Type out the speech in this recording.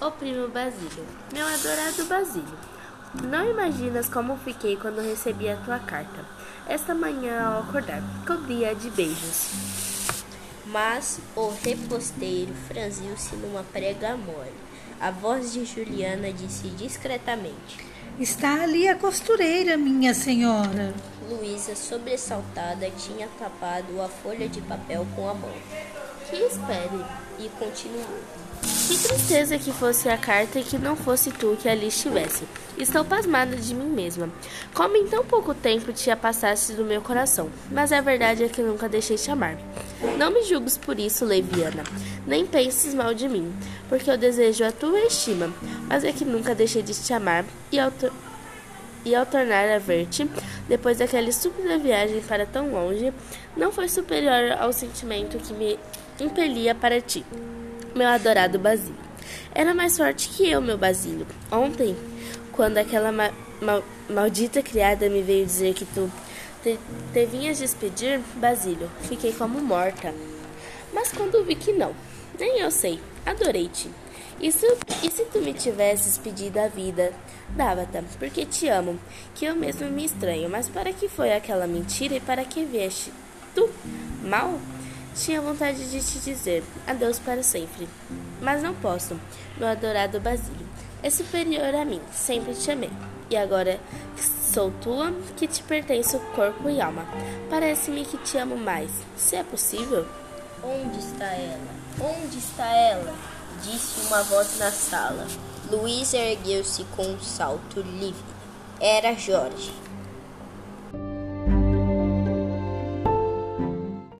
O primo Basílio. Meu adorado Basílio. Não imaginas como fiquei quando recebi a tua carta. Esta manhã, ao acordar, cobria de beijos. Mas o reposteiro franziu-se numa prega mole. A voz de Juliana disse discretamente: Está ali a costureira, minha senhora. Luísa, sobressaltada, tinha tapado a folha de papel com a mão. Que espere. E continuou. Que tristeza que fosse a carta e que não fosse tu que ali estivesse. Estou pasmada de mim mesma. Como em tão pouco tempo te apassaste do meu coração. Mas a verdade é que nunca deixei te amar. Não me julgues por isso, Leviana. Nem penses mal de mim, porque eu desejo a tua estima. Mas é que nunca deixei de te amar e ao, e ao tornar a ver-te, depois daquela estúpida viagem para tão longe, não foi superior ao sentimento que me impelia para ti meu adorado Basílio. Era mais forte que eu, meu Basílio. Ontem, quando aquela ma ma maldita criada me veio dizer que tu te, te vinhas despedir, Basílio, fiquei como morta. Mas quando vi que não, nem eu sei, adorei-te. Isso, e se tu me tivesses pedido a vida, dava-te, porque te amo, que eu mesmo me estranho. Mas para que foi aquela mentira e para que vieste? Tu, mal? Tinha vontade de te dizer adeus para sempre, mas não posso, meu adorado Basílio. É superior a mim, sempre te amei. E agora sou tua, que te pertence o corpo e alma. Parece-me que te amo mais. Se é possível? Onde está ela? Onde está ela? Disse uma voz na sala. Luísa ergueu-se com um salto livre. Era Jorge.